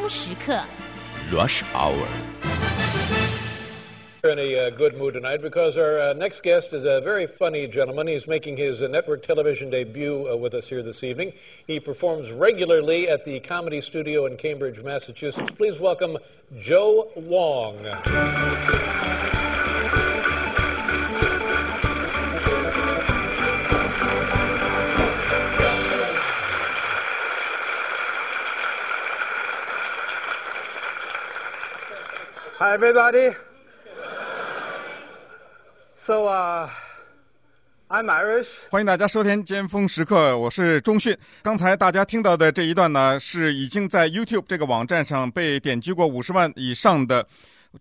峰时刻 Rush Hour. We're in a uh, good mood tonight because our uh, next guest is a very funny gentleman. He's making his uh, network television debut uh, with us here this evening. He performs regularly at the Comedy Studio in Cambridge, Massachusetts. Please welcome Joe Wong. Hi, everybody. So, uh, I'm Irish. 欢迎大家收听《尖峰时刻》，我是钟迅。刚才大家听到的这一段呢，是已经在 YouTube 这个网站上被点击过五十万以上的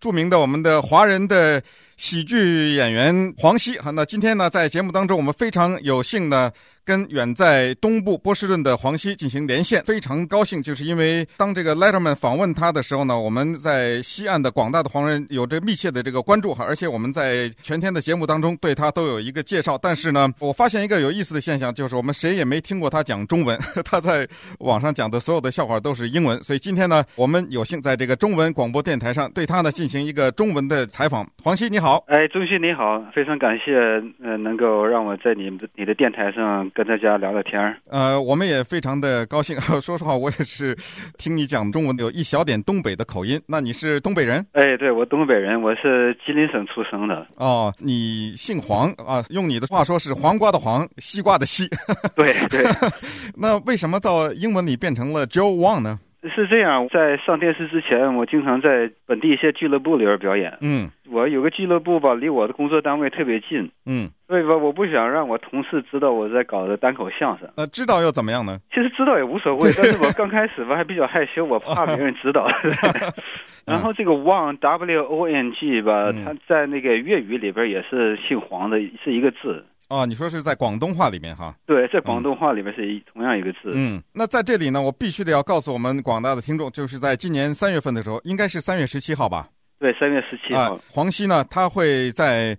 著名的我们的华人的喜剧演员黄西。好，那今天呢，在节目当中，我们非常有幸呢。跟远在东部波士顿的黄西进行连线，非常高兴，就是因为当这个 Letterman 访问他的时候呢，我们在西岸的广大的华人有着密切的这个关注哈，而且我们在全天的节目当中对他都有一个介绍。但是呢，我发现一个有意思的现象，就是我们谁也没听过他讲中文，他在网上讲的所有的笑话都是英文。所以今天呢，我们有幸在这个中文广播电台上对他呢进行一个中文的采访。黄西你好，哎，钟迅你好，非常感谢呃能够让我在你的你的电台上。跟大家聊聊天儿，呃，我们也非常的高兴。说实话，我也是听你讲中文有一小点东北的口音。那你是东北人？哎，对，我东北人，我是吉林省出生的。哦，你姓黄啊？用你的话说是黄瓜的黄，西瓜的西。对 对。那为什么到英文里变成了 Joe Wang 呢？是这样，在上电视之前，我经常在本地一些俱乐部里边表演。嗯，我有个俱乐部吧，离我的工作单位特别近。嗯，所以吧，我不想让我同事知道我在搞的单口相声。呃，知道又怎么样呢？其实知道也无所谓，但是我刚开始吧还比较害羞，我怕别人知道。然后这个 Wong W O N G 吧，它在那个粤语里边也是姓黄的，是一个字。哦，你说是在广东话里面哈？对，在广东话里面是一、嗯、同样一个字。嗯，那在这里呢，我必须得要告诉我们广大的听众，就是在今年三月份的时候，应该是三月十七号吧？对，三月十七号。呃、黄西呢，他会在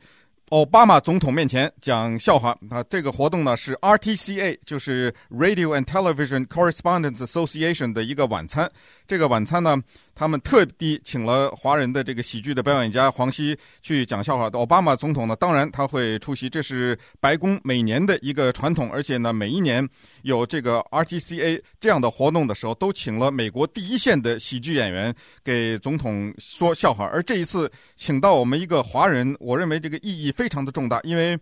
奥巴马总统面前讲笑话。啊，这个活动呢是 RTCA，就是 Radio and Television Correspondents Association 的一个晚餐。这个晚餐呢，他们特地请了华人的这个喜剧的表演家黄西去讲笑话。奥巴马总统呢，当然他会出席，这是白宫每年的一个传统。而且呢，每一年有这个 RTCA 这样的活动的时候，都请了美国第一线的喜剧演员给总统说笑话。而这一次请到我们一个华人，我认为这个意义非常的重大，因为。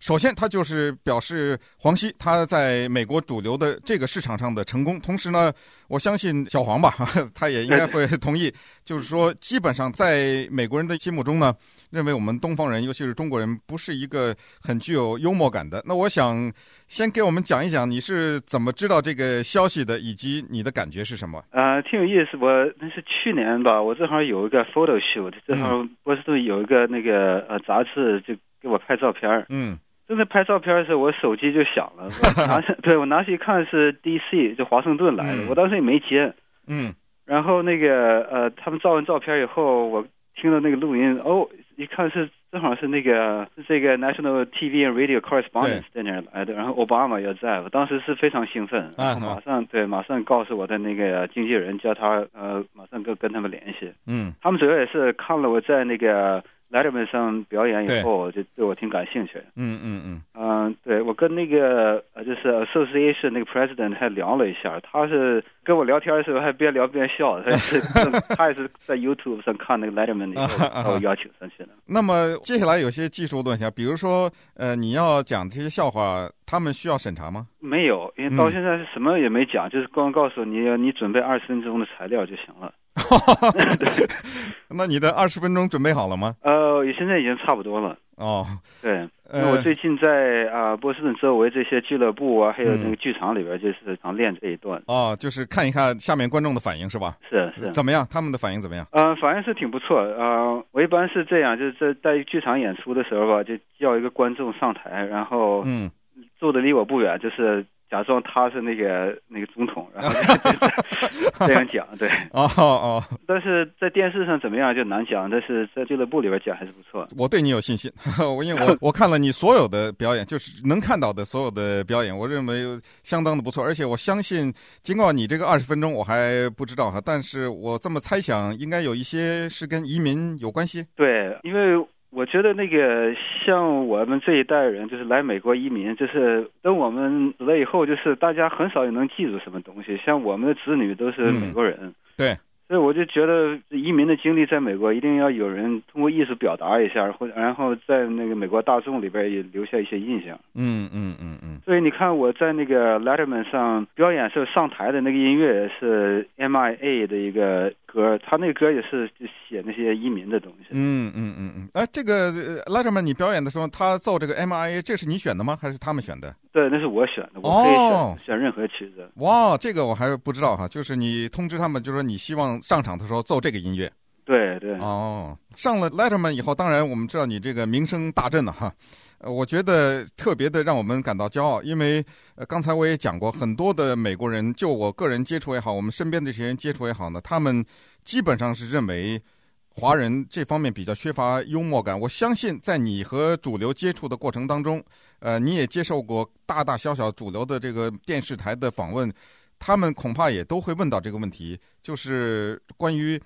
首先，他就是表示黄西他在美国主流的这个市场上的成功。同时呢，我相信小黄吧，他也应该会同意，就是说，基本上在美国人的心目中呢，认为我们东方人，尤其是中国人，不是一个很具有幽默感的。那我想先给我们讲一讲你是怎么知道这个消息的，以及你的感觉是什么？呃，挺有意思。我那是去年吧，我正好有一个 photo shoot，正好波士顿有一个那个呃杂志就给我拍照片。嗯。正在拍照片的时候，我手机就响了。我拿对我拿起一看是 D.C. 就华盛顿来的，嗯、我当时也没接。嗯。然后那个呃，他们照完照片以后，我听到那个录音，哦，一看是正好是那个是这个 National TV and Radio Correspondents 在那儿来的，然后奥巴马也在，我当时是非常兴奋，然后马上、啊、对马上告诉我的那个经纪人，叫他呃马上跟跟他们联系。嗯。他们主要也是看了我在那个。Letterman 上表演以后，就对我挺感兴趣。嗯嗯嗯。嗯，对我跟那个呃，就是 Association 那个 President 还聊了一下，他是跟我聊天的时候还边聊边笑，他是 他也是在 YouTube 上看那个 Letterman 以后把我邀请上去的。那么接下来有些技术问题，比如说呃，你要讲这些笑话，他们需要审查吗？没有，因为到现在是什么也没讲，嗯、就是光告诉你，你准备二十分钟的材料就行了。对那你的二十分钟准备好了吗？呃，现在已经差不多了。哦，对，因为我最近在啊、呃、波士顿周围这些俱乐部啊，还有那个剧场里边，就是常练这一段。哦，就是看一看下面观众的反应是吧？是是。怎么样？他们的反应怎么样？呃，反应是挺不错。呃，我一般是这样，就是在在剧场演出的时候吧，就叫一个观众上台，然后嗯，坐的离我不远，就是。假装他是那个那个总统，然后这样讲，对。哦哦。但是在电视上怎么样就难讲，但是在俱乐部里边讲还是不错。我对你有信心，我因为我我看了你所有的表演，就是能看到的所有的表演，我认为相当的不错。而且我相信，尽管你这个二十分钟我还不知道哈，但是我这么猜想，应该有一些是跟移民有关系。对，因为。我觉得那个像我们这一代人，就是来美国移民，就是等我们死了以后，就是大家很少也能记住什么东西。像我们的子女都是美国人，嗯、对。所以我就觉得移民的经历在美国一定要有人通过艺术表达一下，或然后在那个美国大众里边也留下一些印象。嗯嗯嗯嗯。所以你看我在那个 Letterman 上表演时候上台的那个音乐是 MIA 的一个歌，他那歌也是写那些移民的东西。嗯嗯嗯嗯。哎，这个 Letterman 你表演的时候，他奏这个 MIA，这是你选的吗？还是他们选的？对，那是我选的，我可以选、哦、选任何曲子。哇，这个我还不知道哈，就是你通知他们，就是说你希望。上场的时候奏这个音乐，对对哦，上了 Letterman 以后，当然我们知道你这个名声大振了哈。我觉得特别的让我们感到骄傲，因为刚才我也讲过，很多的美国人，就我个人接触也好，我们身边这些人接触也好呢，他们基本上是认为华人这方面比较缺乏幽默感。我相信在你和主流接触的过程当中，呃，你也接受过大大小小主流的这个电视台的访问。他们恐怕也都会问到这个问题，就是关于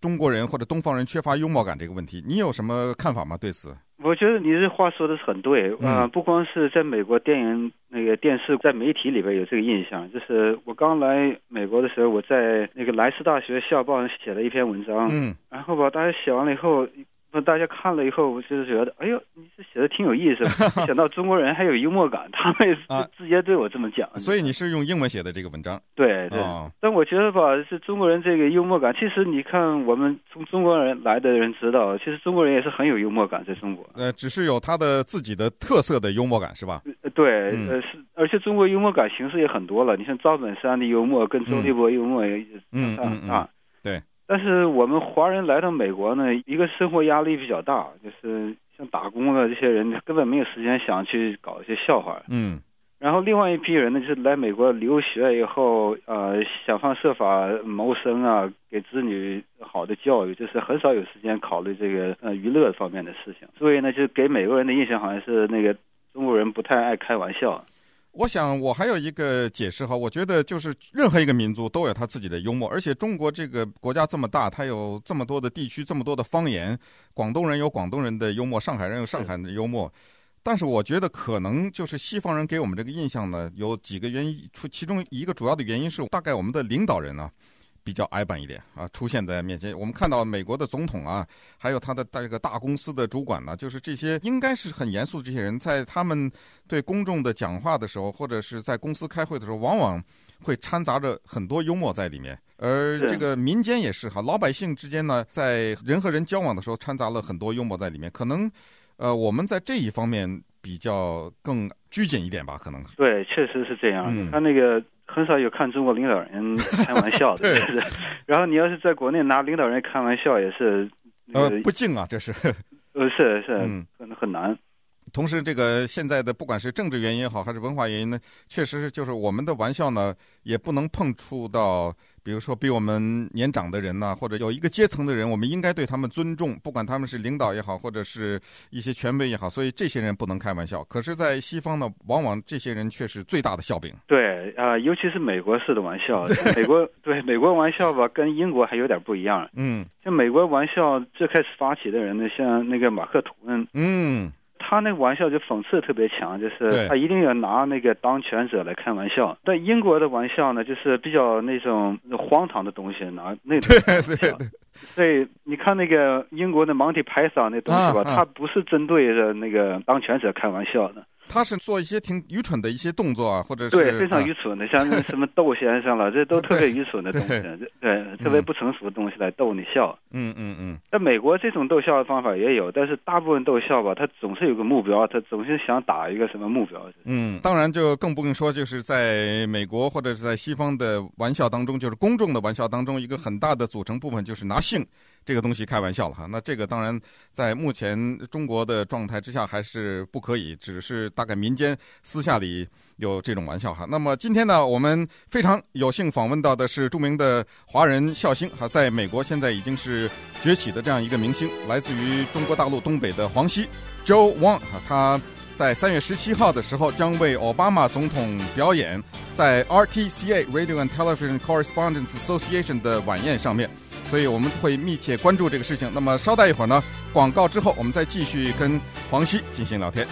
中国人或者东方人缺乏幽默感这个问题，你有什么看法吗？对此？我觉得你这话说的是很对，啊、呃，不光是在美国电影那个电视，在媒体里边有这个印象，就是我刚来美国的时候，我在那个莱斯大学校报上写了一篇文章，嗯，然后吧，大家写完了以后。那大家看了以后，我就是觉得，哎呦，你这写的挺有意思。没想到中国人还有幽默感，他们就直接对我这么讲。啊、所以你是用英文写的这个文章？对对。哦、但我觉得吧，是中国人这个幽默感，其实你看，我们从中国人来的人知道，其实中国人也是很有幽默感，在中国。呃，只是有他的自己的特色的幽默感，是吧？对，嗯、呃是，而且中国幽默感形式也很多了。你像赵本山的幽默，跟周立波幽默也嗯嗯嗯啊，对。但是我们华人来到美国呢，一个生活压力比较大，就是像打工的这些人根本没有时间想去搞一些笑话。嗯。然后另外一批人呢，就是来美国留学以后，呃，想方设法谋生啊，给子女好的教育，就是很少有时间考虑这个呃娱乐方面的事情。所以呢，就给美国人的印象好像是那个中国人不太爱开玩笑。我想，我还有一个解释哈，我觉得就是任何一个民族都有他自己的幽默，而且中国这个国家这么大，它有这么多的地区，这么多的方言，广东人有广东人的幽默，上海人有上海人的幽默，但是我觉得可能就是西方人给我们这个印象呢，有几个原因，出其中一个主要的原因是大概我们的领导人呢。比较矮板一点啊，出现在面前。我们看到美国的总统啊，还有他的这个大公司的主管呢，就是这些应该是很严肃的这些人，在他们对公众的讲话的时候，或者是在公司开会的时候，往往会掺杂着很多幽默在里面。而这个民间也是哈，老百姓之间呢，在人和人交往的时候，掺杂了很多幽默在里面。可能，呃，我们在这一方面比较更拘谨一点吧，可能。对，确实是这样。嗯，他那个。很少有看中国领导人 开玩笑的。然后你要是在国内拿领导人开玩笑，也是、那个、呃不敬啊，这是。呃，是是，嗯，很很难。同时，这个现在的不管是政治原因也好，还是文化原因呢，确实是就是我们的玩笑呢，也不能碰触到。比如说，比我们年长的人呢，或者有一个阶层的人，我们应该对他们尊重，不管他们是领导也好，或者是一些权威也好，所以这些人不能开玩笑。可是，在西方呢，往往这些人却是最大的笑柄。对啊、呃，尤其是美国式的玩笑，美国对美国玩笑吧，跟英国还有点不一样。嗯，像美国玩笑最开始发起的人呢，像那个马克吐温。嗯。他那个玩笑就讽刺特别强，就是他一定要拿那个当权者来开玩笑。但英国的玩笑呢，就是比较那种荒唐的东西拿那种 玩笑。对对对。所以你看那个英国的 Monty Python 那东西吧，他不是针对着那个当权者开玩笑的。他是做一些挺愚蠢的一些动作啊，或者是对非常愚蠢的，像那什么 逗先生了，这都特别愚蠢的东西，对，对特别不成熟的东西来逗你笑。嗯嗯嗯。在美国，这种逗笑的方法也有，但是大部分逗笑吧，他总是有个目标，他总是想打一个什么目标。嗯，当然就更不用说，就是在美国或者是在西方的玩笑当中，就是公众的玩笑当中，一个很大的组成部分就是拿性这个东西开玩笑了哈。那这个当然在目前中国的状态之下还是不可以，只是大概民间私下里有这种玩笑哈。那么今天呢，我们非常有幸访问到的是著名的华人笑星哈，在美国现在已经是崛起的这样一个明星，来自于中国大陆东北的黄西 Joe Wang 哈，他。在三月十七号的时候，将为奥巴马总统表演在 RTCA Radio and Television Correspondents Association 的晚宴上面，所以我们会密切关注这个事情。那么稍待一会儿呢，广告之后，我们再继续跟黄西进行聊天。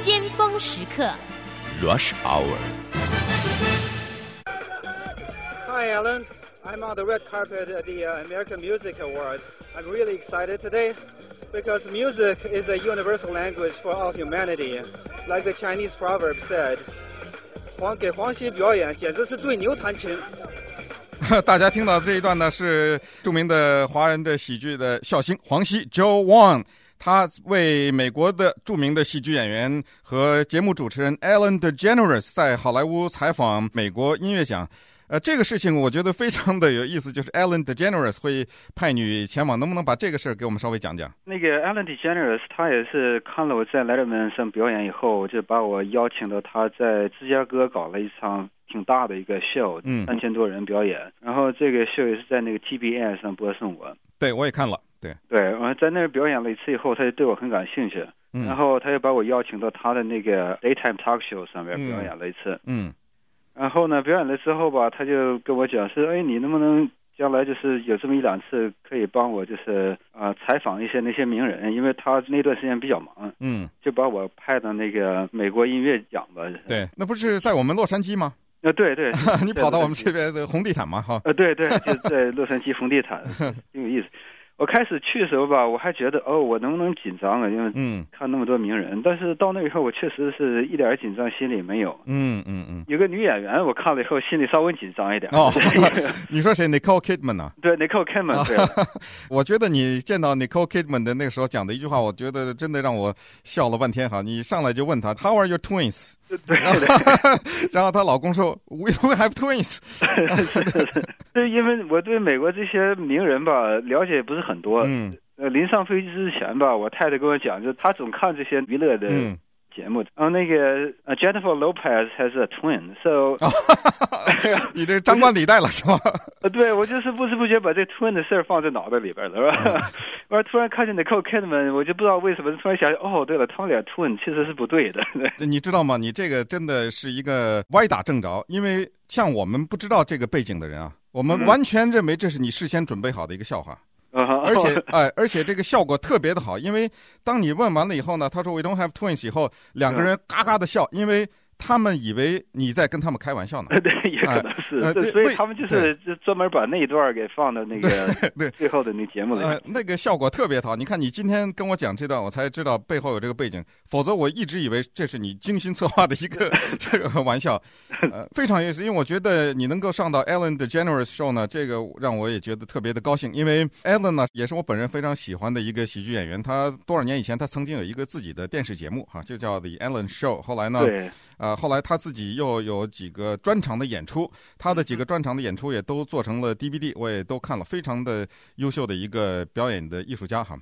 尖峰时刻，Rush Hour。Hi, Alan. I'm on the red carpet at the American Music Awards. I'm really excited today because music is a universal language for all humanity. Like the Chinese proverb said, 给黄西表演简直是对牛弹琴。大家听到这一段呢，是著名的华人的喜剧的笑星黄西 Joe Wang，他为美国的著名的喜剧演员和节目主持人 Alan DeGeneres 在好莱坞采访美国音乐奖。呃，这个事情我觉得非常的有意思，就是 Ellen DeGeneres 会派你前往，能不能把这个事儿给我们稍微讲讲？那个 Ellen DeGeneres 他也是看了我在 Letterman 上表演以后，就把我邀请到他在芝加哥搞了一场挺大的一个 show，嗯，三千多人表演，然后这个 show 也是在那个 TBS 上播送过。对，我也看了，对对，然后在那儿表演了一次以后，他就对我很感兴趣，嗯，然后他又把我邀请到他的那个 Daytime Talk Show 上面表演了一次，嗯。嗯然后呢，表演了之后吧，他就跟我讲说：“哎，你能不能将来就是有这么一两次，可以帮我就是啊、呃、采访一些那些名人，因为他那段时间比较忙，嗯，就把我派到那个美国音乐奖吧。”对，那不是在我们洛杉矶吗？啊，对对，你跑到我们这边的红地毯嘛，哈。呃，对对，就在洛杉矶红地毯，挺有意思。我开始去的时候吧，我还觉得哦，我能不能紧张啊？因为嗯，看那么多名人。嗯、但是到那以后，我确实是一点紧张心里没有。嗯嗯嗯。有个女演员，我看了以后心里稍微紧张一点。哦，你说谁？Nicole Kidman 呢、啊？对，Nicole Kidman。对。我觉得你见到 Nicole Kidman 的那个时候讲的一句话，我觉得真的让我笑了半天哈。你上来就问他，How are your twins？对对，然后她老公说，We don't have twins。对，因为我对美国这些名人吧了解不是很多。嗯。呃，临上飞机之前吧，我太太跟我讲，就她总看这些娱乐的。嗯。节目，然后那个呃，Jennifer Lopez has a twin，so，你这张冠李戴了是吗？呃，对，我就是不知不觉把这 twin 的事儿放在脑袋里边了，是吧？我、嗯、突然看见 Nicole Kidman，我就不知道为什么，突然想，哦，对了，他们俩 twin 其实是不对的。你知道吗？你这个真的是一个歪打正着，因为像我们不知道这个背景的人啊，我们完全认为这是你事先准备好的一个笑话。而且，哎，而且这个效果特别的好，因为当你问完了以后呢，他说 “We don't have twins” 以后，两个人嘎嘎的笑，因为。他们以为你在跟他们开玩笑呢，对，也可能是，呃、对，所以他们就是就专门把那一段给放到那个对 最后的那节目里，呃，那个效果特别好。你看，你今天跟我讲这段，我才知道背后有这个背景，否则我一直以为这是你精心策划的一个 这个玩笑，呃，非常有意思。因为我觉得你能够上到 Ellen 的 Generous Show 呢，这个让我也觉得特别的高兴。因为 Ellen 呢，也是我本人非常喜欢的一个喜剧演员。他多少年以前，他曾经有一个自己的电视节目，哈，就叫 The Ellen Show。后来呢，对。啊，后来他自己又有几个专场的演出，他的几个专场的演出也都做成了 DVD，我也都看了，非常的优秀的一个表演的艺术家哈。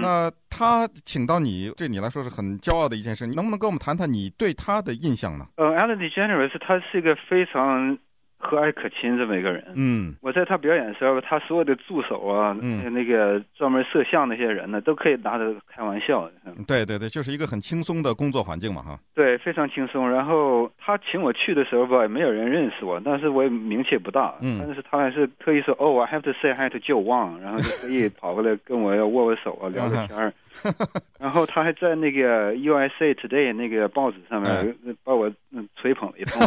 那他请到你，对你来说是很骄傲的一件事，你能不能跟我们谈谈你对他的印象呢？呃，Ellen DeGeneres 他是一个非常。和蔼可亲这么一个人，嗯，我在他表演的时候，他所有的助手啊，嗯，那个专门摄像那些人呢，都可以拿着开玩笑。对对对，就是一个很轻松的工作环境嘛，哈。对，非常轻松。然后他请我去的时候吧，也没有人认识我，但是我也名气不大，嗯，但是他还是特意说，哦，I have to say hi to Joe Wang，然后就特意跑过来跟我要握握手啊，聊聊天儿。然后他还在那个 USA Today 那个报纸上面把我嗯吹捧了一通。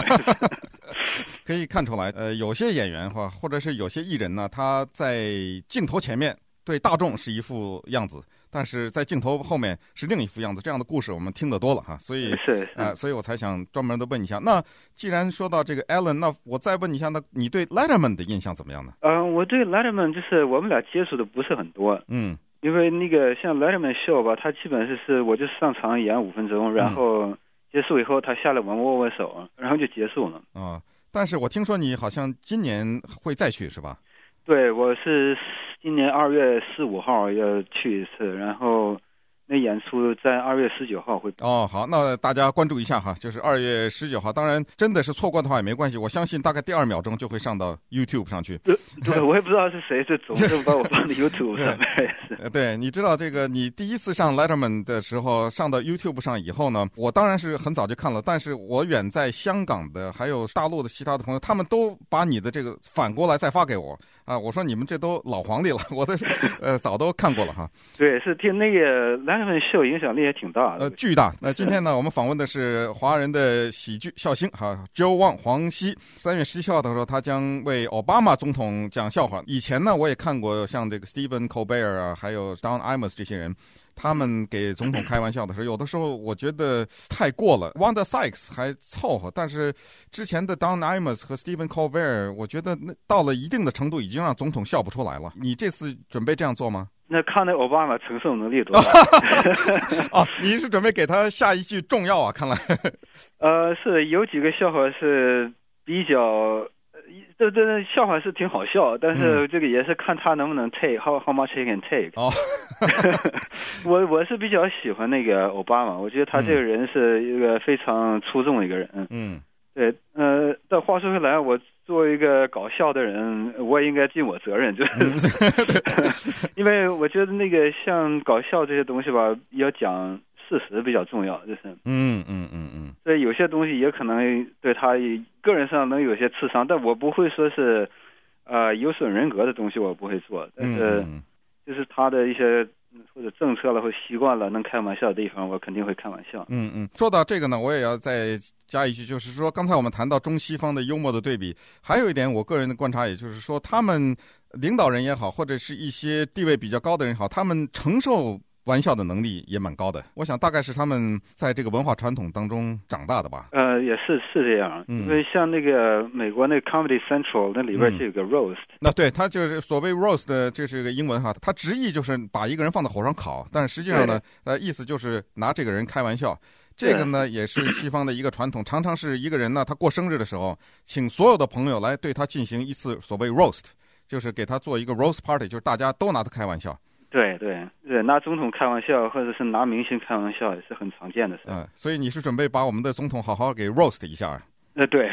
可以看出来，呃，有些演员哈或者是有些艺人呢，他在镜头前面对大众是一副样子，但是在镜头后面是另一副样子。这样的故事我们听得多了哈，所以是啊、呃，所以我才想专门的问一下。那既然说到这个 Allen，那我再问一下，那你对 Letterman 的印象怎么样呢？嗯、呃，我对 Letterman 就是我们俩接触的不是很多，嗯。因为那个像 Letterman Show 吧，他基本是我就上场演五分钟，然后结束以后他下来我们握握手，然后就结束了。啊、嗯。但是我听说你好像今年会再去，是吧？对，我是今年二月十五号要去一次，然后。那演出在二月十九号会哦，好，那大家关注一下哈，就是二月十九号。当然，真的是错过的话也没关系，我相信大概第二秒钟就会上到 YouTube 上去。对，对我也不知道是谁，是总是把我放到 YouTube 上面。对，对，你知道这个，你第一次上 Letterman 的时候上到 YouTube 上以后呢，我当然是很早就看了，但是我远在香港的还有大陆的其他的朋友，他们都把你的这个反过来再发给我啊，我说你们这都老皇帝了，我的呃早都看过了哈。对，是听那个。他们秀影响力也挺大的，呃，巨大。那今天呢，我们访问的是华人的喜剧笑星哈，Joe Wong 黄西。三月十七号的时候，他将为奥巴马总统讲笑话。以前呢，我也看过像这个 Stephen Colbert 啊，还有 Don Imus 这些人，他们给总统开玩笑的时候，有的时候我觉得太过了。Wanda Sykes 还凑合，但是之前的 Don Imus 和 Stephen Colbert，我觉得那到了一定的程度，已经让总统笑不出来了。你这次准备这样做吗？那看那奥巴马承受能力多大？哦，你是准备给他下一句重要啊？看来，呃，是有几个笑话是比较，这这笑话是挺好笑，但是这个也是看他能不能 take，how how much he can take。哦，我我是比较喜欢那个奥巴马，我觉得他这个人是一个非常出众的一个人。嗯，对，呃，但话说回来，我。作为一个搞笑的人，我也应该尽我责任，就是，因为我觉得那个像搞笑这些东西吧，要讲事实比较重要，就是，嗯嗯嗯嗯，所以有些东西也可能对他个人上能有些刺伤，但我不会说是，呃，有损人格的东西我不会做，但是，就是他的一些。或者政策了，或习惯了能开玩笑的地方，我肯定会开玩笑。嗯嗯，说到这个呢，我也要再加一句，就是说，刚才我们谈到中西方的幽默的对比，还有一点我个人的观察，也就是说，他们领导人也好，或者是一些地位比较高的人也好，他们承受。玩笑的能力也蛮高的，我想大概是他们在这个文化传统当中长大的吧。呃，也是是这样，嗯、因为像那个美国那 Comedy Central 那里边就有个 roast，、嗯、那对，他就是所谓 roast 的，这是个英文哈，他直译就是把一个人放在火上烤，但实际上呢，呃，意思就是拿这个人开玩笑。这个呢，也是西方的一个传统，常常是一个人呢，他过生日的时候，请所有的朋友来对他进行一次所谓 roast，就是给他做一个 roast party，就是大家都拿他开玩笑。对对对，拿总统开玩笑，或者是拿明星开玩笑，也是很常见的事。嗯，所以你是准备把我们的总统好好给 roast 一下？呃，对。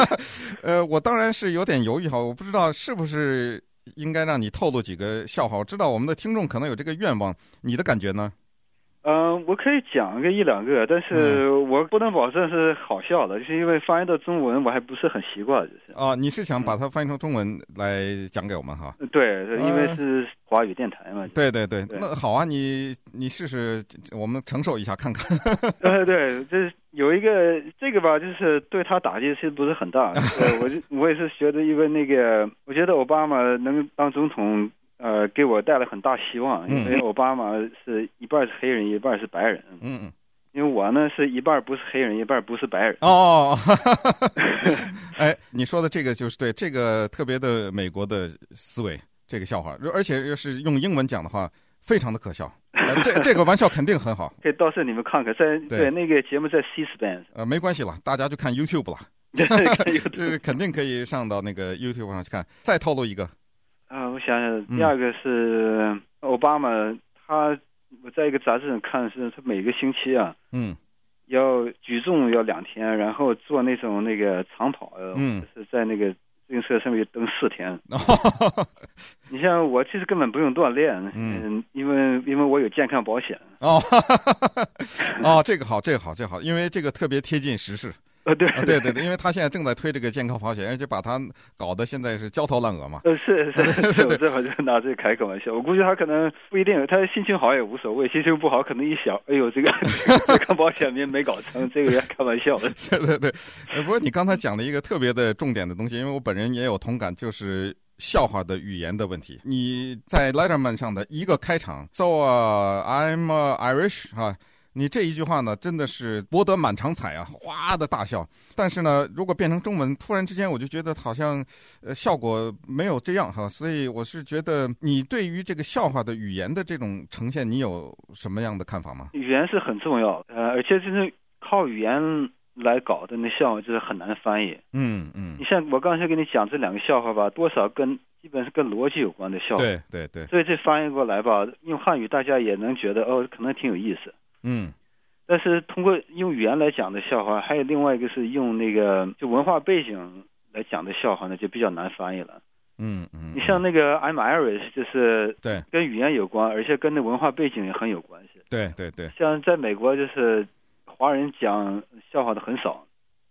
呃，我当然是有点犹豫哈，我不知道是不是应该让你透露几个笑话。我知道我们的听众可能有这个愿望，你的感觉呢？嗯、呃，我可以讲个一两个，但是我不能保证是好笑的，就是因为翻译到中文我还不是很习惯，就是。啊，你是想把它翻译成中文来讲给我们哈？对，因为是华语电台嘛。呃、对对对，对那好啊，你你试试，我们承受一下看看。呃，对，这有一个这个吧，就是对他打击其实不是很大。对我就我也是觉得，因为那个，我觉得奥巴马能当总统。呃，给我带来很大希望，因为奥巴马是一半是黑人，一半是白人。嗯嗯，因为我呢是一半不是黑人，一半不是白人。哦，哎，你说的这个就是对，这个特别的美国的思维，这个笑话，而且要是用英文讲的话，非常的可笑。呃、这 这个玩笑肯定很好。可以到时候你们看看，在对，对那个节目在 C-SPAN。呃，没关系了，大家就看 YouTube 了。YouTube 肯定可以上到那个 YouTube 上去看。再透露一个。啊、呃，我想想，第二个是奥巴马，他我在一个杂志上看，是他每个星期啊，嗯，要举重要两天，然后做那种那个长跑，嗯，是在那个自行车上面蹬四天。哦、你像我其实根本不用锻炼，嗯，嗯，因为因为我有健康保险。哦，哦，这个好，这个好，这个好，因为这个特别贴近时事。呃，对，对对对，因为他现在正在推这个健康保险，而且把他搞得现在是焦头烂额嘛。呃，是是 是，我这会就拿这个开个玩笑。我估计他可能不一定，他心情好也无所谓，心情不好可能一想，哎呦，这个 健康保险没没搞成，这个也开玩笑的。对对对，不过你刚才讲了一个特别的重点的东西，因为我本人也有同感，就是笑话的语言的问题。你在 Letterman 上的一个开场，So、uh, I'm Irish 哈。你这一句话呢，真的是博得满场彩啊，哗的大笑。但是呢，如果变成中文，突然之间我就觉得好像，呃，效果没有这样哈。所以我是觉得，你对于这个笑话的语言的这种呈现，你有什么样的看法吗？语言是很重要，呃，而且就是靠语言来搞的那笑话就是很难翻译。嗯嗯你，像我刚才跟你讲这两个笑话吧，多少跟基本是跟逻辑有关的笑话。对对对，所以这翻译过来吧，用汉语大家也能觉得哦，可能挺有意思。嗯但是通过用语言来讲的笑话，还有另外一个是用那个就文化背景来讲的笑话呢，就比较难翻译了。嗯嗯，你像那个 I'm Irish，就是对跟语言有关，而且跟那文化背景也很有关系。对对对，像在美国，就是华人讲笑话的很少，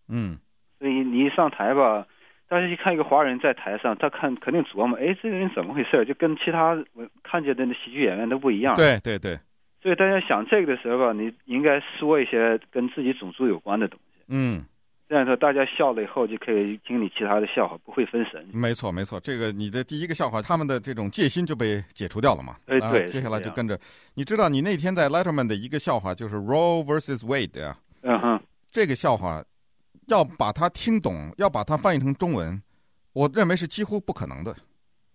嗯所以你一上台吧，大家一看一个华人在台上，他看肯定琢磨，哎，这个人怎么回事？就跟其他我看见的那喜剧演员都不一样。对对对，所以大家想这个的时候吧，你应该说一些跟自己种族有关的东西，嗯。这样说大家笑了以后就可以听你其他的笑话，不会分神。没错，没错，这个你的第一个笑话，他们的这种戒心就被解除掉了嘛。哎对啊接下来就跟着，你知道，你那天在 Letterman 的一个笑话就是 Roe versus Wade 呀、嗯哼，这个笑话要把它听懂，要把它翻译成中文，我认为是几乎不可能的。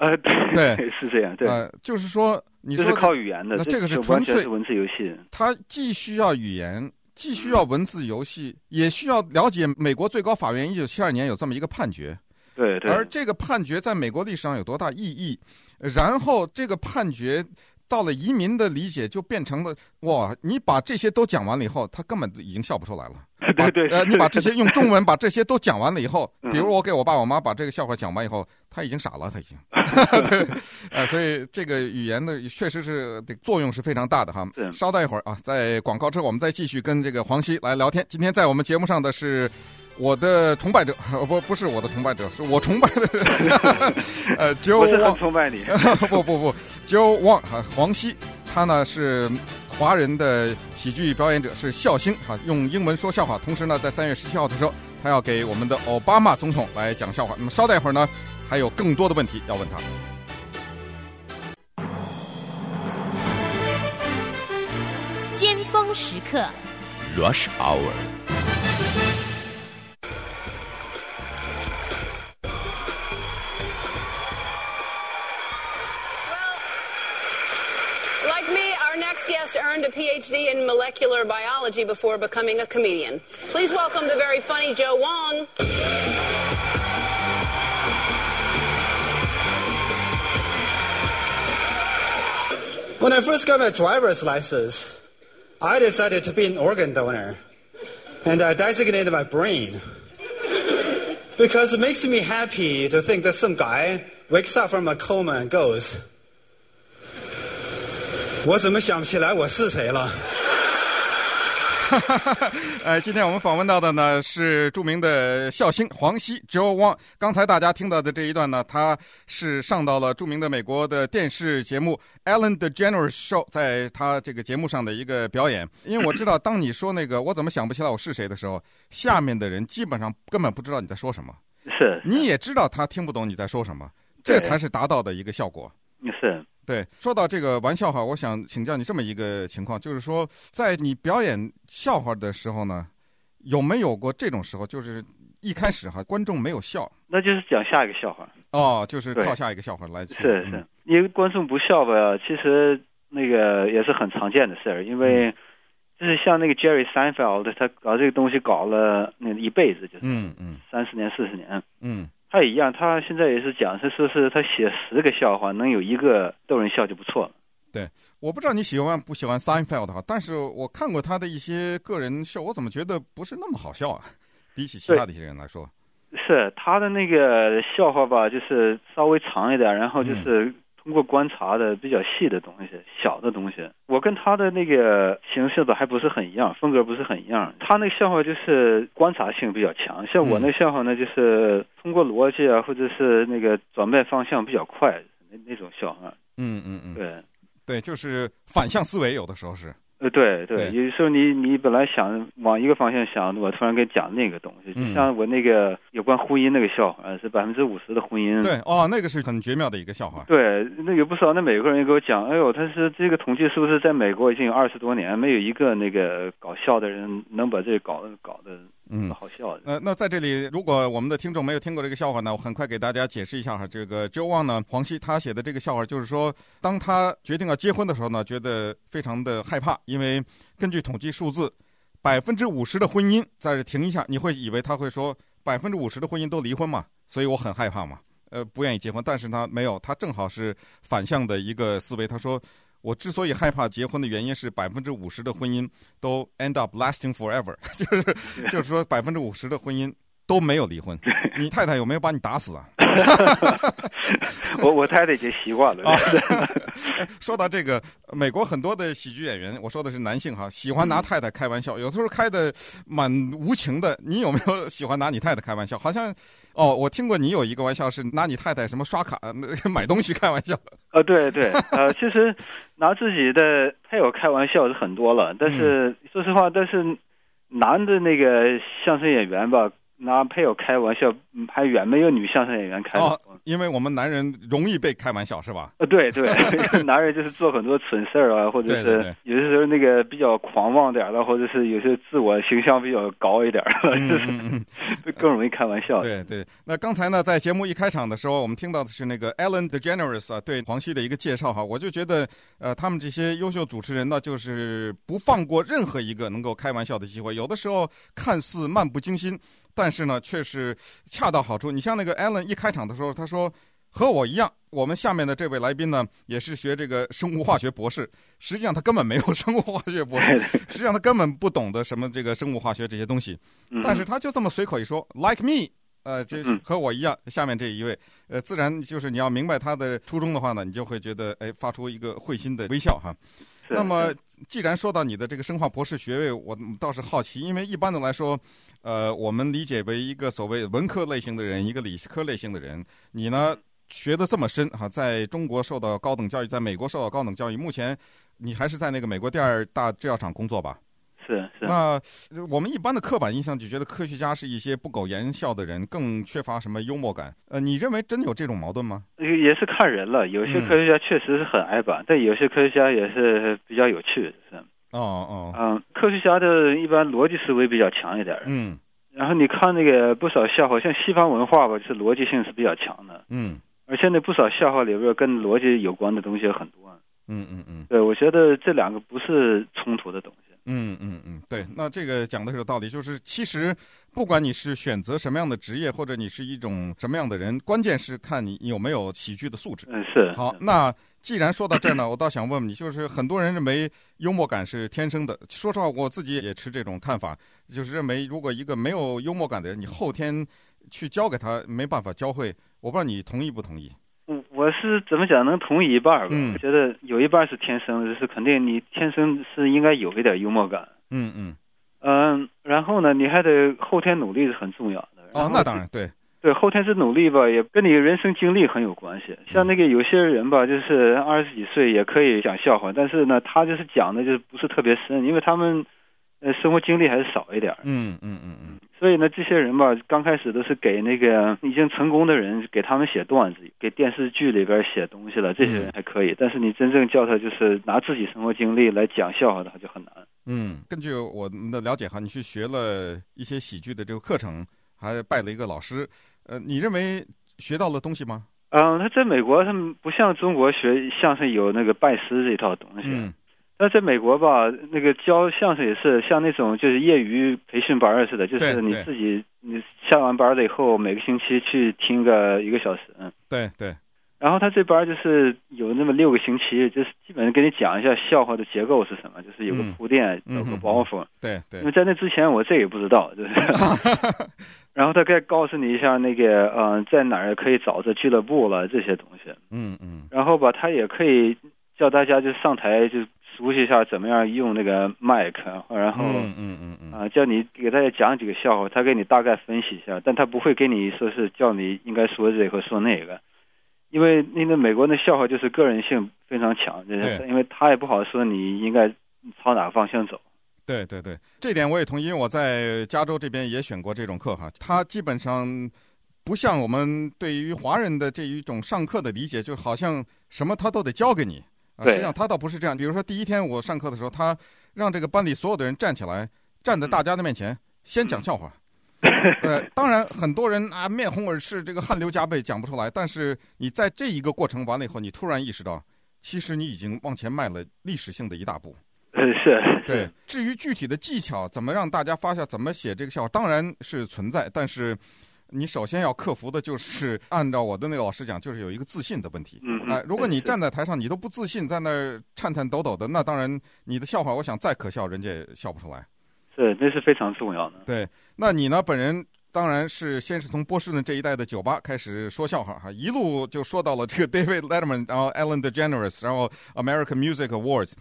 呃，对对是这样，对，呃，就是说，你说这是靠语言的，那这个是纯粹是文字游戏。它既需要语言，既需要文字游戏，也需要了解美国最高法院一九七二年有这么一个判决。对对，而这个判决在美国历史上有多大意义？然后这个判决到了移民的理解，就变成了哇！你把这些都讲完了以后，他根本已经笑不出来了。对对呃，你把这些用中文把这些都讲完了以后，嗯 比如我给我爸我妈把这个笑话讲完以后，他已经傻了，他已经。对，呃，所以这个语言的确实是的作用是非常大的哈。是稍待一会儿啊，在广告之后，我们再继续跟这个黄西来聊天。今天在我们节目上的是我的崇拜者，呃 不不是我的崇拜者，是我崇拜的人。呃，Joe 我是很 Wong，崇拜你。不不不，Joe Wang 啊，黄西，他呢是华人的喜剧表演者，是笑星啊，用英文说笑话。同时呢，在三月十七号的时候，他要给我们的奥巴马总统来讲笑话。那么稍待一会儿呢，还有更多的问题要问他。尖峰时刻，Rush Hour. Earned a PhD in molecular biology before becoming a comedian. Please welcome the very funny Joe Wong. When I first got my driver's license, I decided to be an organ donor. And I designated my brain. Because it makes me happy to think that some guy wakes up from a coma and goes, 我怎么想不起来我是谁了？呃，今天我们访问到的呢是著名的笑星黄西 Joe Wang。刚才大家听到的这一段呢，他是上到了著名的美国的电视节目 Ellen DeGeneres Show，在他这个节目上的一个表演。因为我知道，当你说那个我怎么想不起来我是谁的时候，下面的人基本上根本不知道你在说什么，是你也知道他听不懂你在说什么，这才是达到的一个效果。是，对，说到这个玩笑话，我想请教你这么一个情况，就是说，在你表演笑话的时候呢，有没有过这种时候，就是一开始哈，观众没有笑，那就是讲下一个笑话。哦，就是靠下一个笑话来去。是是嗯，因为观众不笑吧，其实那个也是很常见的事儿，因为就是像那个 Jerry Seinfeld，他搞这个东西搞了那一辈子，就是嗯嗯三十年、四十年。嗯他也一样，他现在也是讲，他说是他写十个笑话，能有一个逗人笑就不错了。对我不知道你喜欢不喜欢 Seinfeld 哈，但是我看过他的一些个人秀，我怎么觉得不是那么好笑啊？比起其他的一些人来说，是他的那个笑话吧，就是稍微长一点，然后就是通过观察的比较细的东西，小的东西。我跟他的那个形式吧还不是很一样，风格不是很一样。他那个笑话就是观察性比较强，像我那个笑话呢，就是通过逻辑啊，或者是那个转变方向比较快那那种笑话。嗯嗯嗯，对。对，就是反向思维，有的时候是。呃，对对对，有时候你你本来想往一个方向想，我突然给讲那个东西，嗯就像我那个有关婚姻那个笑话，是百分之五十的婚姻。对哦，那个是很绝妙的一个笑话。对，那有不少那美国人也给我讲，哎呦，他说这个统计是不是在美国已经有二十多年，没有一个那个搞笑的人能把这个搞搞得嗯好笑的。呃，那在这里，如果我们的听众没有听过这个笑话呢，我很快给大家解释一下哈。这个 Joe Wang 呢，黄西他写的这个笑话，就是说，当他决定要结婚的时候呢，觉得非常的害怕，因为根据统计数字，百分之五十的婚姻，在这停一下，你会以为他会说百分之五十的婚姻都离婚嘛？所以我很害怕嘛，呃，不愿意结婚。但是他没有，他正好是反向的一个思维。他说，我之所以害怕结婚的原因是百分之五十的婚姻都 end up lasting forever，就是就是说百分之五十的婚姻都没有离婚。你太太有没有把你打死啊？我我太太已经习惯了。说到这个，美国很多的喜剧演员，我说的是男性哈，喜欢拿太太开玩笑，有的时候开的蛮无情的。你有没有喜欢拿你太太开玩笑？好像哦，我听过你有一个玩笑是拿你太太什么刷卡 买东西开玩笑。呃，对对，呃，其实拿自己的配偶开玩笑是很多了，但是、嗯、说实话，但是男的那个相声演员吧。拿配偶开玩笑，还远没有女相声演员开。哦，因为我们男人容易被开玩笑，是吧？呃，对对，男人就是做很多蠢事儿啊，或者是有些时候那个比较狂妄点的，或者是有些自我形象比较高一点，就是 更容易开玩笑。对对。那刚才呢，在节目一开场的时候，我们听到的是那个 Ellen DeGeneres 啊，对黄西的一个介绍哈，我就觉得，呃，他们这些优秀主持人呢，就是不放过任何一个能够开玩笑的机会，有的时候看似漫不经心。但是呢，却是恰到好处。你像那个 Alan 一开场的时候，他说和我一样，我们下面的这位来宾呢，也是学这个生物化学博士。实际上他根本没有生物化学博士，实际上他根本不懂得什么这个生物化学这些东西。但是他就这么随口一说，like me，呃，就是和我一样。下面这一位，呃，自然就是你要明白他的初衷的话呢，你就会觉得哎，发出一个会心的微笑哈。那么，既然说到你的这个生化博士学位，我倒是好奇，因为一般的来说。呃，我们理解为一个所谓文科类型的人，一个理科类型的人。你呢，学的这么深哈，在中国受到高等教育，在美国受到高等教育。目前你还是在那个美国第二大制药厂工作吧？是是。那我们一般的刻板印象就觉得科学家是一些不苟言笑的人，更缺乏什么幽默感。呃，你认为真有这种矛盾吗？也是看人了，有些科学家确实是很矮板，嗯、但有些科学家也是比较有趣，是。哦哦，嗯，科学家的一般逻辑思维比较强一点。嗯，然后你看那个不少笑话，像西方文化吧，就是逻辑性是比较强的。嗯，而且那不少笑话里边跟逻辑有关的东西很多。嗯嗯嗯，对，我觉得这两个不是冲突的东西。嗯嗯嗯，对，那这个讲的是有道理，就是其实不管你是选择什么样的职业，或者你是一种什么样的人，关键是看你有没有喜剧的素质。嗯，是。好，那既然说到这儿呢，我倒想问问你，就是很多人认为幽默感是天生的，说实话，我自己也持这种看法，就是认为如果一个没有幽默感的人，你后天去教给他，没办法教会。我不知道你同意不同意？我是怎么讲？能同意一半吧。嗯，我觉得有一半是天生的，就是肯定你天生是应该有一点幽默感。嗯嗯嗯，然后呢，你还得后天努力是很重要的。哦，那当然对对，后天是努力吧，也跟你人生经历很有关系。像那个有些人吧，就是二十几岁也可以讲笑话，但是呢，他就是讲的就是不是特别深，因为他们呃生活经历还是少一点。嗯嗯嗯嗯。所以呢，这些人吧，刚开始都是给那个已经成功的人给他们写段子，给电视剧里边写东西了。这些人还可以，但是你真正叫他就是拿自己生活经历来讲笑话的话，就很难。嗯，根据我们的了解哈，你去学了一些喜剧的这个课程，还拜了一个老师。呃，你认为学到了东西吗？嗯，他在美国，他们不像中国学相声有那个拜师这套东西。嗯。那在美国吧，那个教相声也是像那种就是业余培训班似的，就是你自己你下完班了以后，每个星期去听个一个小时。嗯，对对。然后他这班就是有那么六个星期，就是基本上给你讲一下笑话的结构是什么，就是有个铺垫，嗯、有个包袱。对对。因为在那之前我这也不知道，就是。然后他该告诉你一下那个嗯、呃，在哪儿可以找这俱乐部了这些东西。嗯嗯。然后吧，他也可以叫大家就上台就。熟悉一下怎么样用那个麦克，然后嗯嗯嗯嗯啊，叫你给大家讲几个笑话，他给你大概分析一下，但他不会给你说是叫你应该说这个说那个，因为那个美国那笑话就是个人性非常强，对，因为他也不好说你应该朝哪个方向走。对对对，这点我也同意，因为我在加州这边也选过这种课哈，他基本上不像我们对于华人的这一种上课的理解，就好像什么他都得教给你。啊，实际上他倒不是这样。比如说，第一天我上课的时候，他让这个班里所有的人站起来，站在大家的面前，先讲笑话。呃，当然很多人啊面红耳赤，这个汗流浃背讲不出来。但是你在这一个过程完了以后，你突然意识到，其实你已经往前迈了历史性的一大步。嗯是，对。至于具体的技巧，怎么让大家发笑，怎么写这个笑话，当然是存在。但是，你首先要克服的就是，按照我的那个老师讲，就是有一个自信的问题。嗯啊、呃，如果你站在台上，你都不自信，在那儿颤颤抖抖的，那当然你的笑话，我想再可笑，人家也笑不出来。是，那是非常重要的。对，那你呢？本人。当然是先是从波士顿这一带的酒吧开始说笑话哈，一路就说到了这个 David Letterman，然后 Ellen DeGeneres，然后 American Music Awards，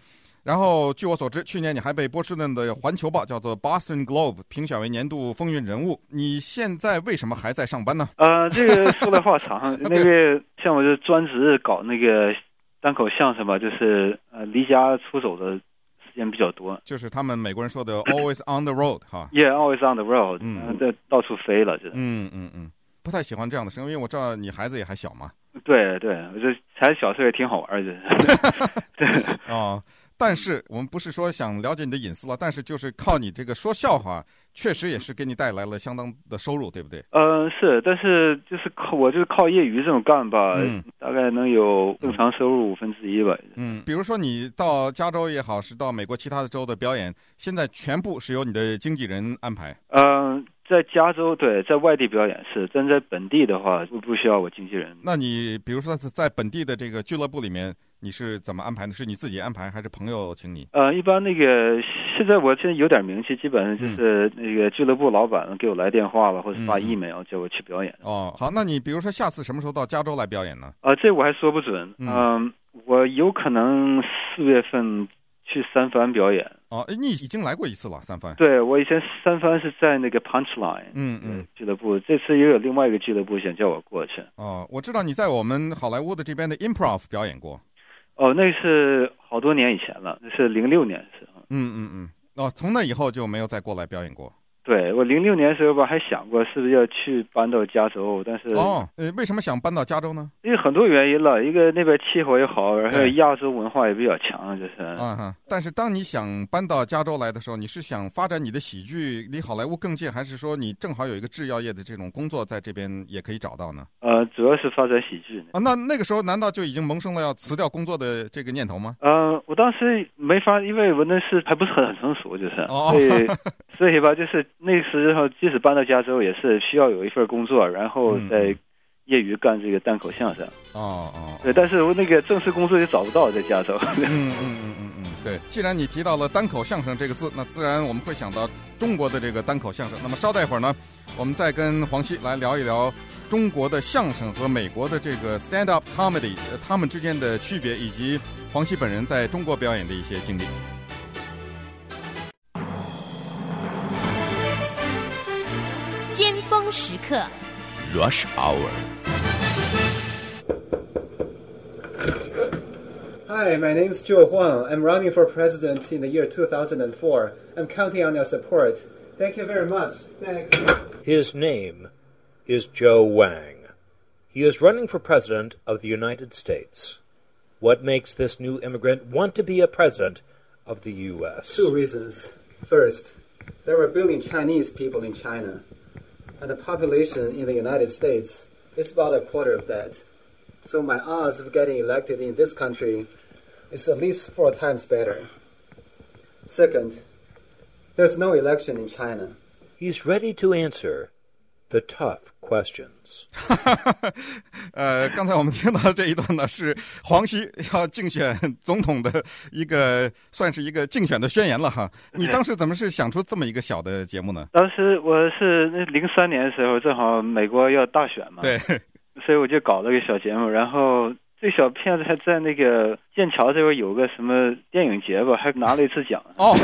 然后据我所知，去年你还被波士顿的环球报叫做 Boston Globe 评选为年度风云人物。你现在为什么还在上班呢？呃，这个说来话长，那个 像我就专职搞那个单口相声吧，就是呃离家出走的。时间比较多，就是他们美国人说的 “always on the road” 哈，Yeah，always on the road，嗯，在到处飞了，就是，嗯嗯嗯，不太喜欢这样的生活，因为我知道你孩子也还小嘛。对对，我这才小时候也挺好玩的。对哦。但是我们不是说想了解你的隐私了，但是就是靠你这个说笑话，确实也是给你带来了相当的收入，对不对？呃，是，但是就是靠我就是靠业余这种干吧，嗯，大概能有正常收入五分之一吧。嗯，比如说你到加州也好，是到美国其他的州的表演，现在全部是由你的经纪人安排。嗯，呃，在加州对，在外地表演是，但在本地的话不不需要我经纪人。那你比如说在本地的这个俱乐部里面。你是怎么安排的？是你自己安排，还是朋友请你？呃，一般那个现在我现在有点名气，基本上就是那个俱乐部老板给我来电话了，或者发 email 叫我去表演。哦，好，那你比如说下次什么时候到加州来表演呢？啊、呃，这我还说不准。嗯、呃，我有可能四月份去三藩表演。哦，哎，你已经来过一次了，三藩。对，我以前三藩是在那个 Punchline，嗯嗯，俱乐部。这次也有另外一个俱乐部想叫我过去。哦，我知道你在我们好莱坞的这边的 Improv 表演过。哦，那是好多年以前了，那是零六年的时候。嗯嗯嗯。哦，从那以后就没有再过来表演过。对，我零六年的时候吧，还想过是不是要去搬到加州，但是哦，呃，为什么想搬到加州呢？因为很多原因了，一个那边气候也好，然后亚洲文化也比较强，就是。嗯哼。但是当你想搬到加州来的时候，你是想发展你的喜剧离好莱坞更近，还是说你正好有一个制药业的这种工作在这边也可以找到呢？呃，主要是发展喜剧。啊，那那个时候难道就已经萌生了要辞掉工作的这个念头吗？呃，我当时没法，因为我那是还不是很很成熟，就是，哦、所以 所以吧，就是那个时候。即使搬到加州，也是需要有一份工作，然后在业余干这个单口相声。哦哦，对，但是我那个正式工作也找不到在加州。嗯嗯嗯嗯嗯，对。既然你提到了单口相声这个字，那自然我们会想到中国的这个单口相声。那么稍待一会儿呢，我们再跟黄西来聊一聊中国的相声和美国的这个 stand up comedy，他们之间的区别，以及黄西本人在中国表演的一些经历。时刻，Rush Hour。Hi, my name is Joe Huang. I'm running for president in the year 2004. I'm counting on your support. Thank you very much. Thanks. His name is Joe Wang. He is running for president of the United States. What makes this new immigrant want to be a president of the U.S.? Two reasons. First, there are a billion Chinese people in China and the population in the United States is about a quarter of that. So my odds of getting elected in this country is at least four times better. Second, there's no election in China. He's ready to answer the tough questions. 呃，刚才我们听到这一段呢，是黄西要竞选总统的一个，算是一个竞选的宣言了哈。你当时怎么是想出这么一个小的节目呢？当时我是那零三年的时候，正好美国要大选嘛，对，所以我就搞了个小节目，然后。这小片子还在那个剑桥这边有个什么电影节吧，还拿了一次奖。哦，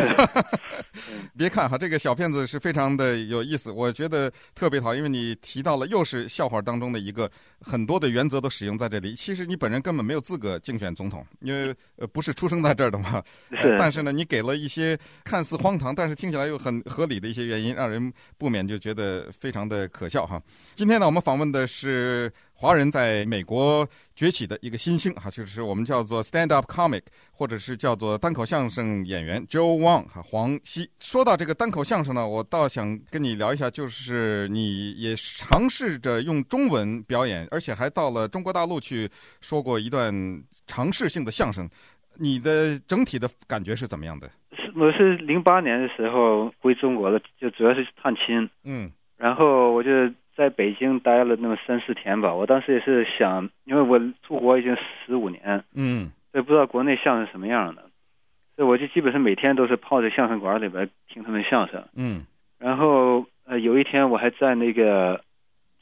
别看哈，这个小片子是非常的有意思，我觉得特别好，因为你提到了又是笑话当中的一个，很多的原则都使用在这里。其实你本人根本没有资格竞选总统，因为呃不是出生在这儿的嘛。是。但是呢，你给了一些看似荒唐，但是听起来又很合理的一些原因，让人不免就觉得非常的可笑哈。今天呢，我们访问的是。华人在美国崛起的一个新星哈，就是我们叫做 stand up comic，或者是叫做单口相声演员 Joe Wang 哈黄西。说到这个单口相声呢，我倒想跟你聊一下，就是你也尝试着用中文表演，而且还到了中国大陆去说过一段尝试性的相声，你的整体的感觉是怎么样的？我是零八年的时候回中国了，就主要是探亲。嗯然后我就在北京待了那么三四天吧。我当时也是想，因为我出国已经十五年，嗯所以不知道国内相声什么样的，所以我就基本上每天都是泡在相声馆里边听他们相声。嗯然后呃，有一天我还在那个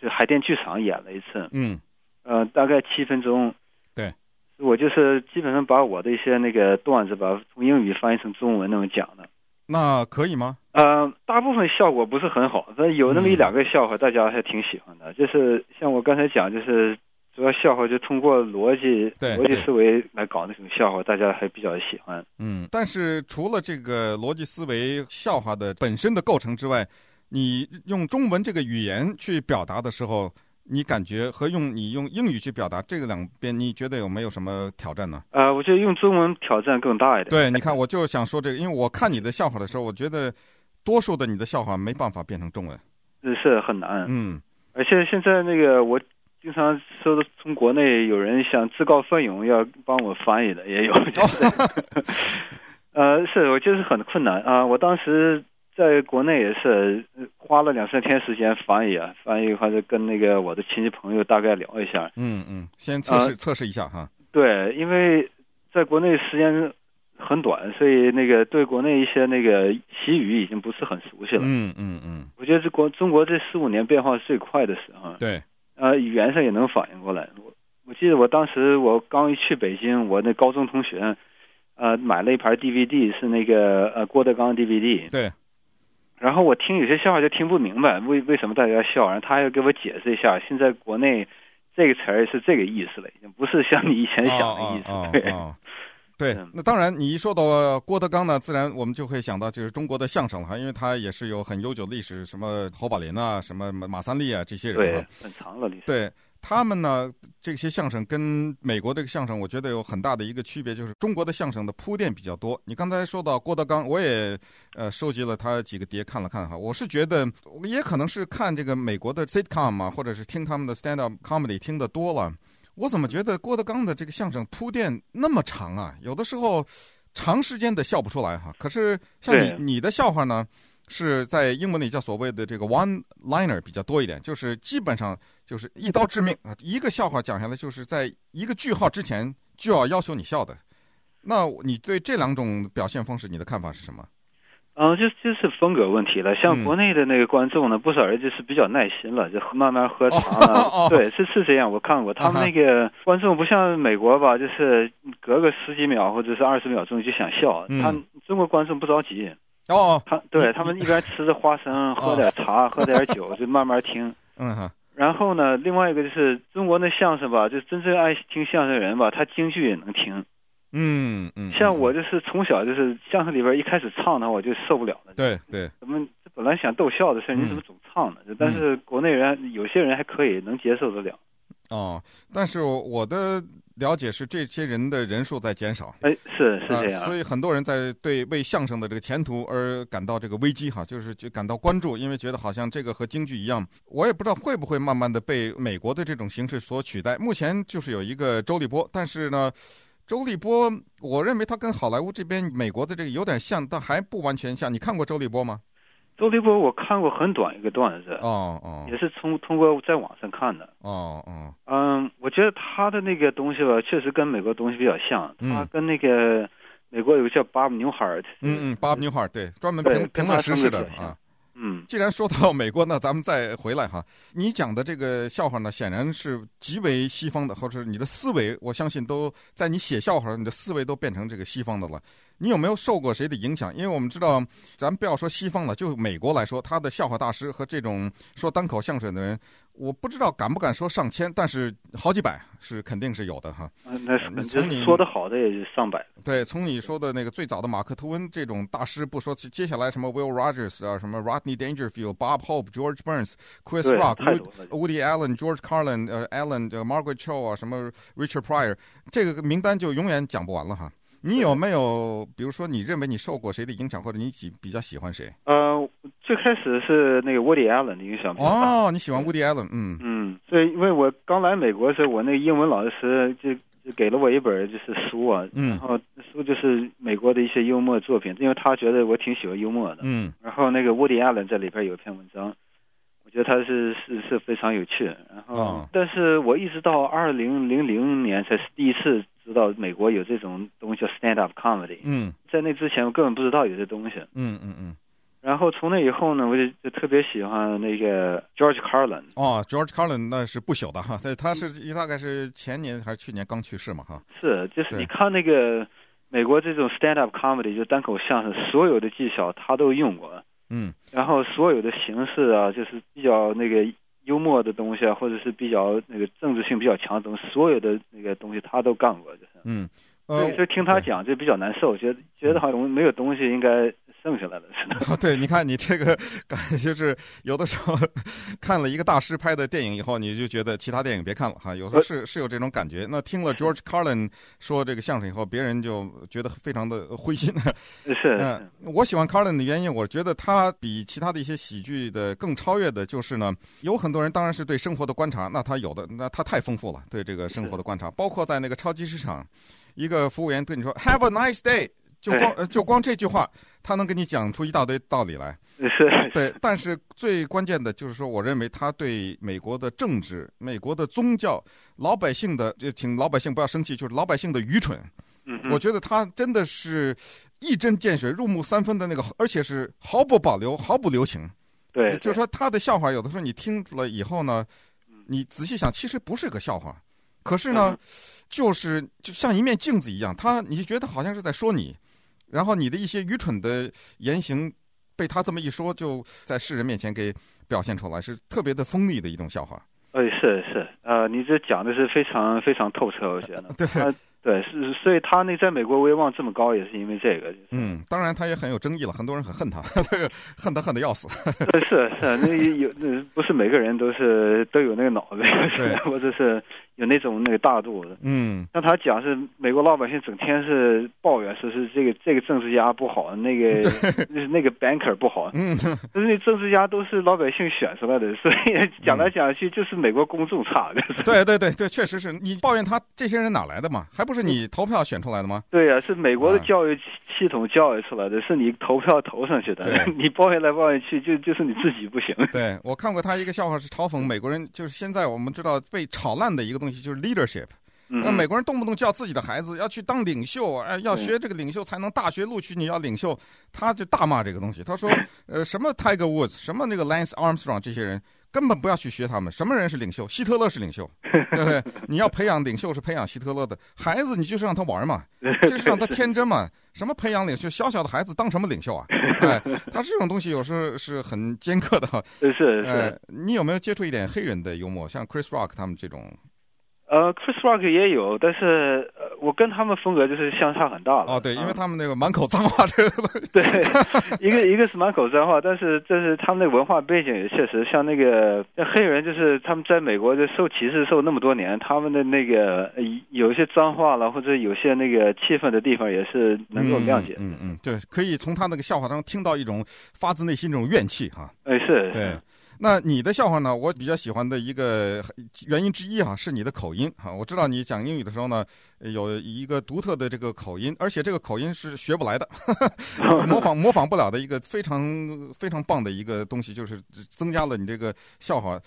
就海淀剧场演了一次，嗯呃，大概七分钟。对，我就是基本上把我的一些那个段子吧，从英语翻译成中文那么讲的。那可以吗？呃，大部分效果不是很好，但有那么一两个笑话，大家还挺喜欢的。就是像我刚才讲，就是主要笑话就通过逻辑逻辑思维来搞那种笑话，大家还比较喜欢。嗯，但是除了这个逻辑思维笑话的本身的构成之外，你用中文这个语言去表达的时候，你感觉和用你用英语去表达这个两边，你觉得有没有什么挑战呢？呃，我觉得用中文挑战更大一点。对，你看，我就想说这个，因为我看你的笑话的时候，我觉得多数的你的笑话没办法变成中文。是很难。嗯而且现在那个我经常收到从国内有人想自告奋勇要帮我翻译的也有。呃，是我就是很困难啊、我当时在国内也是呃花了两三天时间翻译啊，翻译或者跟那个我的亲戚朋友大概聊一下。嗯嗯，先测试、呃测试一下哈。对，因为在国内时间很短，所以那个对国内一些那个习语已经不是很熟悉了。嗯嗯嗯，我觉得这国中国这十五年变化最快的时候。对，呃，语言上也能反应过来。我我记得我当时我刚一去北京，我那高中同学，呃，买了一盘 DVD，是那个呃郭德纲 DVD。对。然后我听有些笑话就听不明白，为为什么大家笑？然后他还要给我解释一下，现在国内这个词儿是这个意思了，已经不是像你以前想的意思。哦哦对。哦对嗯，那当然，你一说到郭德纲呢，自然我们就会想到就是中国的相声了哈，因为他也是有很悠久的历史，什么侯宝林啊，什么马三立啊这些人对啊，，很长了历史。对他们呢，这些相声跟美国这个相声，我觉得有很大的一个区别，就是中国的相声的铺垫比较多。你刚才说到郭德纲，我也呃收集了他几个碟看了看哈，我是觉得也可能是看这个美国的 sitcom 啊，或者是听他们的 stand up comedy 听得多了。我怎么觉得郭德纲的这个相声铺垫那么长啊？有的时候长时间的笑不出来哈。可是像你你的笑话呢，是在英文里叫所谓的这个 one liner 比较多一点，就是基本上就是一刀致命啊，一个笑话讲下来就是在一个句号之前就要要求你笑的。那你对这两种表现方式，你的看法是什么？嗯，就就是风格问题了。嗯像国内的那个观众呢，不少人就是比较耐心了，就慢慢喝茶了。哦哦对，是是这样，我看过他们那个观众不像美国吧，就是隔个十几秒或者是二十秒钟就想笑。嗯他中国观众不着急，哦，他对他们一边吃着花生，喝点茶，喝点酒，就慢慢听。嗯哼，然后呢，另外一个就是中国那相声吧，就真正爱听相声的人吧，他京剧也能听。嗯嗯，像我就是从小就是相声里边一开始唱的话，我就受不了了。对对，咱们本来想逗笑的事儿，你怎么总唱呢？但是国内人有些人还可以能接受得了。哦，但是我的了解是，这些人的人数在减少。哎，是是这样、呃。所以很多人在对为相声的这个前途而感到这个危机哈，就是就感到关注，因为觉得好像这个和京剧一样，我也不知道会不会慢慢的被美国的这种形式所取代。目前就是有一个周立波，但是呢。周立波，我认为他跟好莱坞这边美国的这个有点像，但还不完全像。你看过周立波吗？周立波我看过很短一个段子，哦哦，也是从通过在网上看的。哦哦，嗯，我觉得他的那个东西吧，确实跟美国东西比较像。嗯、他跟那个美国有个叫 Bob Newhart，嗯嗯，Bob Newhart 对，专门评评论时事的啊。嗯，既然说到美国，那咱们再回来哈。你讲的这个笑话呢，显然是极为西方的，或者你的思维，我相信都在你写笑话，你的思维都变成这个西方的了。你有没有受过谁的影响？因为我们知道，咱不要说西方了，就美国来说，他的笑话大师和这种说单口相声的人，我不知道敢不敢说上千，但是好几百是肯定是有的哈。嗯，那是从你说的好的也就上百。对，从你说的那个最早的马克吐温这种大师不说，接下来什么 Will Rogers 啊，什么 Rodney Dangerfield、Bob Hope、George Burns、Chris Rock、Woody Allen、George Carlin、呃 Allen、呃 Margaret Cho 啊，什么 Richard Pryor，这个名单就永远讲不完了哈。你有没有，比如说，你认为你受过谁的影响，或者你喜比较喜欢谁？呃，最开始是那个 Woody Allen 的影响比较大。哦，你喜欢 Woody Allen？嗯嗯，所以因为我刚来美国的时候，我那个英文老师就就给了我一本就是书啊，嗯、然后书就是美国的一些幽默作品，因为他觉得我挺喜欢幽默的。嗯，然后那个 Woody Allen 在里边有一篇文章，我觉得他是是是非常有趣。然后，哦但是我一直到二零零零年才是第一次知道美国有这种东西叫 stand up comedy。嗯在那之前我根本不知道有这东西。嗯嗯嗯。然后从那以后呢，我就就特别喜欢那个 George Carlin。哦，George Carlin 那是不朽的哈，他他是大概是前年还是去年刚去世嘛哈。是，就是你看那个美国这种 stand up comedy 就单口相声，所有的技巧他都用过。嗯然后所有的形式啊，就是比较那个幽默的东西啊，或者是比较那个政治性比较强的东西，所有的那个东西他都干过，就是。嗯，所呃以，所以听他讲就比较难受，觉得觉得好像没有东西应该剩下来了似的。啊，对，你看你这个感觉就是有的时候看了一个大师拍的电影以后，你就觉得其他电影别看了哈。有时候是是有这种感觉。那听了 George Carlin 说这个相声以后，别人就觉得非常的灰心。是，嗯，我喜欢 Carlin 的原因，我觉得他比其他的一些喜剧的更超越的，就是呢，有很多人当然是对生活的观察，那他有的，那他太丰富了，对这个生活的观察，包括在那个超级市场，一个服务员对你说 “Have a nice day”，就光呃就光这句话，他能给你讲出一大堆道理来。是，对，但是最关键的就是说，我认为他对美国的政治、美国的宗教、老百姓的，就请老百姓不要生气，就是老百姓的愚蠢。嗯，我觉得他真的是一针见血、入木三分的那个，而且是毫不保留、毫不留情。对，就是说他的笑话，有的时候你听了以后呢，你仔细想，其实不是个笑话，可是呢，就是就像一面镜子一样，他你就觉得好像是在说你，然后你的一些愚蠢的言行被他这么一说，就在世人面前给表现出来，是特别的锋利的一种笑话。哎，是是，呃，你这讲的是非常非常透彻，我觉得。对。对，是，所以他那在美国威望这么高，也是因为这个。就是、嗯，当然他也很有争议了，很多人很恨他，恨他恨的要死。是是，那有那不是每个人都是都有那个脑子，对，或者是有那种那个大度的。嗯，像他讲是美国老百姓整天是抱怨，说是这个这个政治家不好，那个 就是那个 banker 不好。嗯，可是那政治家都是老百姓选出来的，所以讲来讲去就是美国公众差。嗯、对对对对，确实是你抱怨他这些人哪来的嘛？还不是你投票选出来的吗？对呀、啊，是美国的教育系统教育出来的，是你投票投上去的。你抱怨来抱怨去，就就是你自己不行。对，我看过他一个笑话，是嘲讽美国人，就是现在我们知道被炒烂的一个东西，就是 leadership。那、嗯、美国人动不动叫自己的孩子要去当领袖，哎，要学这个领袖才能大学录取你要领袖，他就大骂这个东西。他说，呃，什么 Tiger Woods，什么那个 Lance Armstrong 这些人。根本不要去学他们。什么人是领袖？希特勒是领袖，对不对？你要培养领袖是培养希特勒的孩子，你就是让他玩嘛，就是让他天真嘛。什么培养领袖？小小的孩子当什么领袖啊？哎，他这种东西有时候是很尖刻的。是是。哎，你有没有接触一点黑人的幽默？像 Chris Rock 他们这种？呃，Chris Rock 也有，但是呃，我跟他们风格就是相差很大了。哦，对，因为他们那个满口脏话，这个对，一个一个是满口脏话，但是这是他们那个文化背景也确实像那个像黑人，就是他们在美国就受歧视受那么多年，他们的那个有一些脏话了，或者有些那个气愤的地方也是能够谅解。嗯嗯，嗯，对，可以从他那个笑话当中听到一种发自内心这种怨气哈。哎，是，对。那你的笑话呢？我比较喜欢的一个原因之一啊，是你的口音哈。我知道你讲英语的时候呢，有一个独特的这个口音，而且这个口音是学不来的，呵 呵模仿模仿不了的一个非常非常棒的一个东西，就是增加了你这个笑话。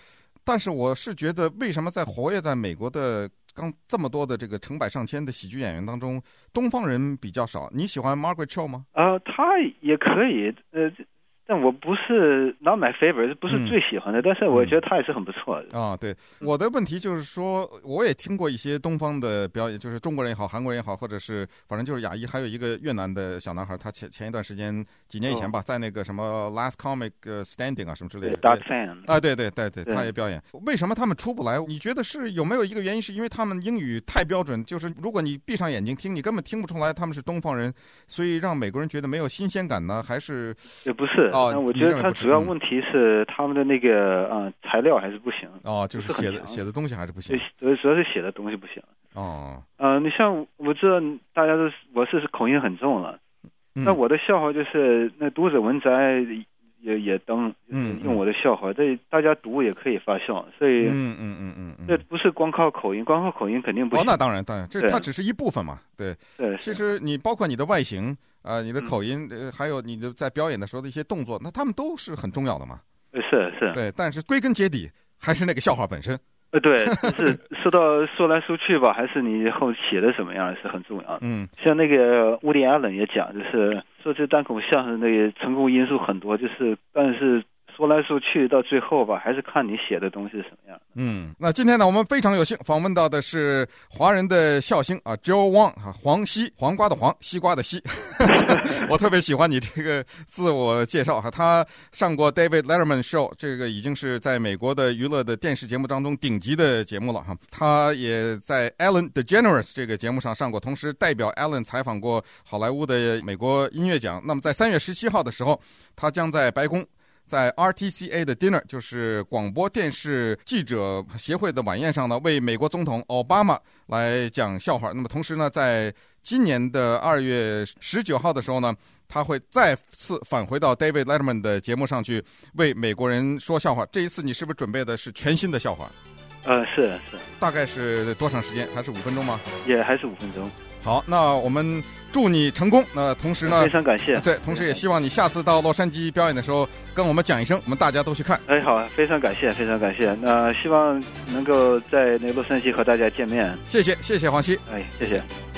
但是我是觉得，为什么在活跃在美国的刚这么多的这个成百上千的喜剧演员当中，东方人比较少？你喜欢 Margaret Cho 吗？呃，他也可以，呃。但我不是 not my favorite，不是最喜欢的，嗯、但是我觉得他也是很不错的。啊，对，我的问题就是说，我也听过一些东方的表演，就是中国人也好，韩国人也好，或者是反正就是亚裔，还有一个越南的小男孩，他前前一段时间几年以前吧，哦、在那个什么 Last Comic Standing 啊什么之类的。Dark Fan。啊，对对对对，他也表演。为什么他们出不来？你觉得是有没有一个原因？是因为他们英语太标准，就是如果你闭上眼睛听，你根本听不出来他们是东方人，所以让美国人觉得没有新鲜感呢？还是？也不是。哦，我觉得他主要问题是他们的那个啊材料还是不行。哦，就是写的写的东西还是不行。对，主要是写的东西不行。哦。呃，你像我知道大家都我是口音很重了，那我的笑话就是那读者文摘也也登，嗯用我的笑话，这大家读也可以发笑，所以嗯嗯嗯嗯嗯，这不是光靠口音，光靠口音肯定不行。哦，那当然当然，这它只是一部分嘛，对。对，其实你包括你的外形啊、呃，你的口音，还有你的在表演的时候的一些动作，那他们都是很重要的嘛。是是，对，但是归根结底还是那个笑话本身。呃，对，就是 说到说来说去吧，还是你以后写的什么样是很重要的。嗯，像那个乌迪·艾伦也讲，就是说这单口相声那个成功因素很多，就是但是。说来说去，到最后吧，还是看你写的东西是什么样。嗯，那今天呢，我们非常有幸访问到的是华人的笑星啊，Joe Wang 啊，黄西，黄瓜的黄，西瓜的西。我特别喜欢你这个自我介绍哈，他上过 David Letterman Show，这个已经是在美国的娱乐的电视节目当中顶级的节目了哈。他也在 Ellen DeGeneres 这个节目上上过，同时代表 Ellen 采访过好莱坞的美国音乐奖。那么在三月十七号的时候，他将在白宫。在 RTCA 的 dinner，就是广播电视记者协会的晚宴上呢，为美国总统奥巴马来讲笑话。那么同时呢，在今年的二月十九号的时候呢，他会再次返回到 David Letterman 的节目上去为美国人说笑话。这一次你是不是准备的是全新的笑话？呃，是是。大概是多长时间？还是五分钟吗？也还是五分钟。好，那我们祝你成功。那同时呢，非常感谢。对，同时也希望你下次到洛杉矶表演的时候，跟我们讲一声，我们大家都去看。哎，好，非常感谢，非常感谢。那希望能够在那个洛杉矶和大家见面。谢谢，谢谢黄西。哎，谢谢。